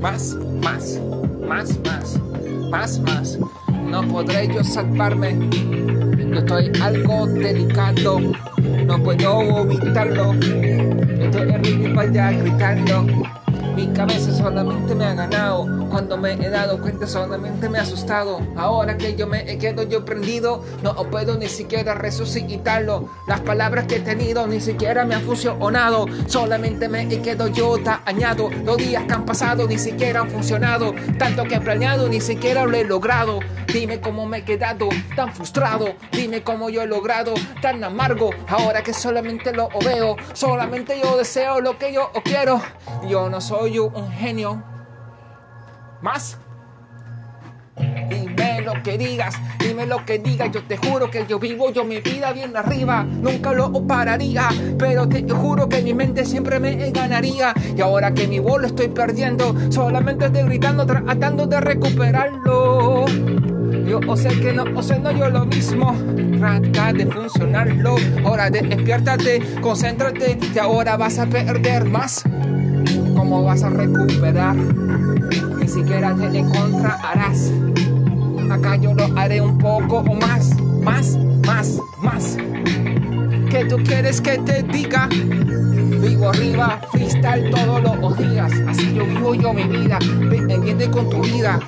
Más, más, más, más, más, más. No podré yo salvarme. Yo estoy algo delicado. No puedo evitarlo. Estoy arriba ya gritando. Mi cabeza solamente me ha ganado. Cuando me he dado cuenta solamente me ha asustado. Ahora que yo me he quedado yo prendido, no puedo ni siquiera resucitarlo. Las palabras que he tenido ni siquiera me han funcionado. Solamente me he quedado yo dañado. Los días que han pasado ni siquiera han funcionado. Tanto que he planeado ni siquiera lo he logrado. Dime cómo me he quedado tan frustrado. Dime cómo yo he logrado tan amargo. Ahora que solamente lo veo. Solamente yo deseo lo que yo quiero. Yo no soy un genio. Más. Dime lo que digas, dime lo que digas, yo te juro que yo vivo yo mi vida bien arriba, nunca lo pararía, pero te juro que mi mente siempre me ganaría y ahora que mi voz lo estoy perdiendo, solamente estoy gritando tratando de recuperarlo. Yo sé que no, o sé no yo lo mismo, trata de funcionarlo, ahora despiértate, concéntrate, y ahora vas a perder más. ¿Cómo vas a recuperar? Ni siquiera te encontrarás. Acá yo lo haré un poco o más, más, más, más. ¿Qué tú quieres que te diga? Vivo arriba, freestyle todos los días. Así yo vivo yo mi vida. Entiende con tu vida.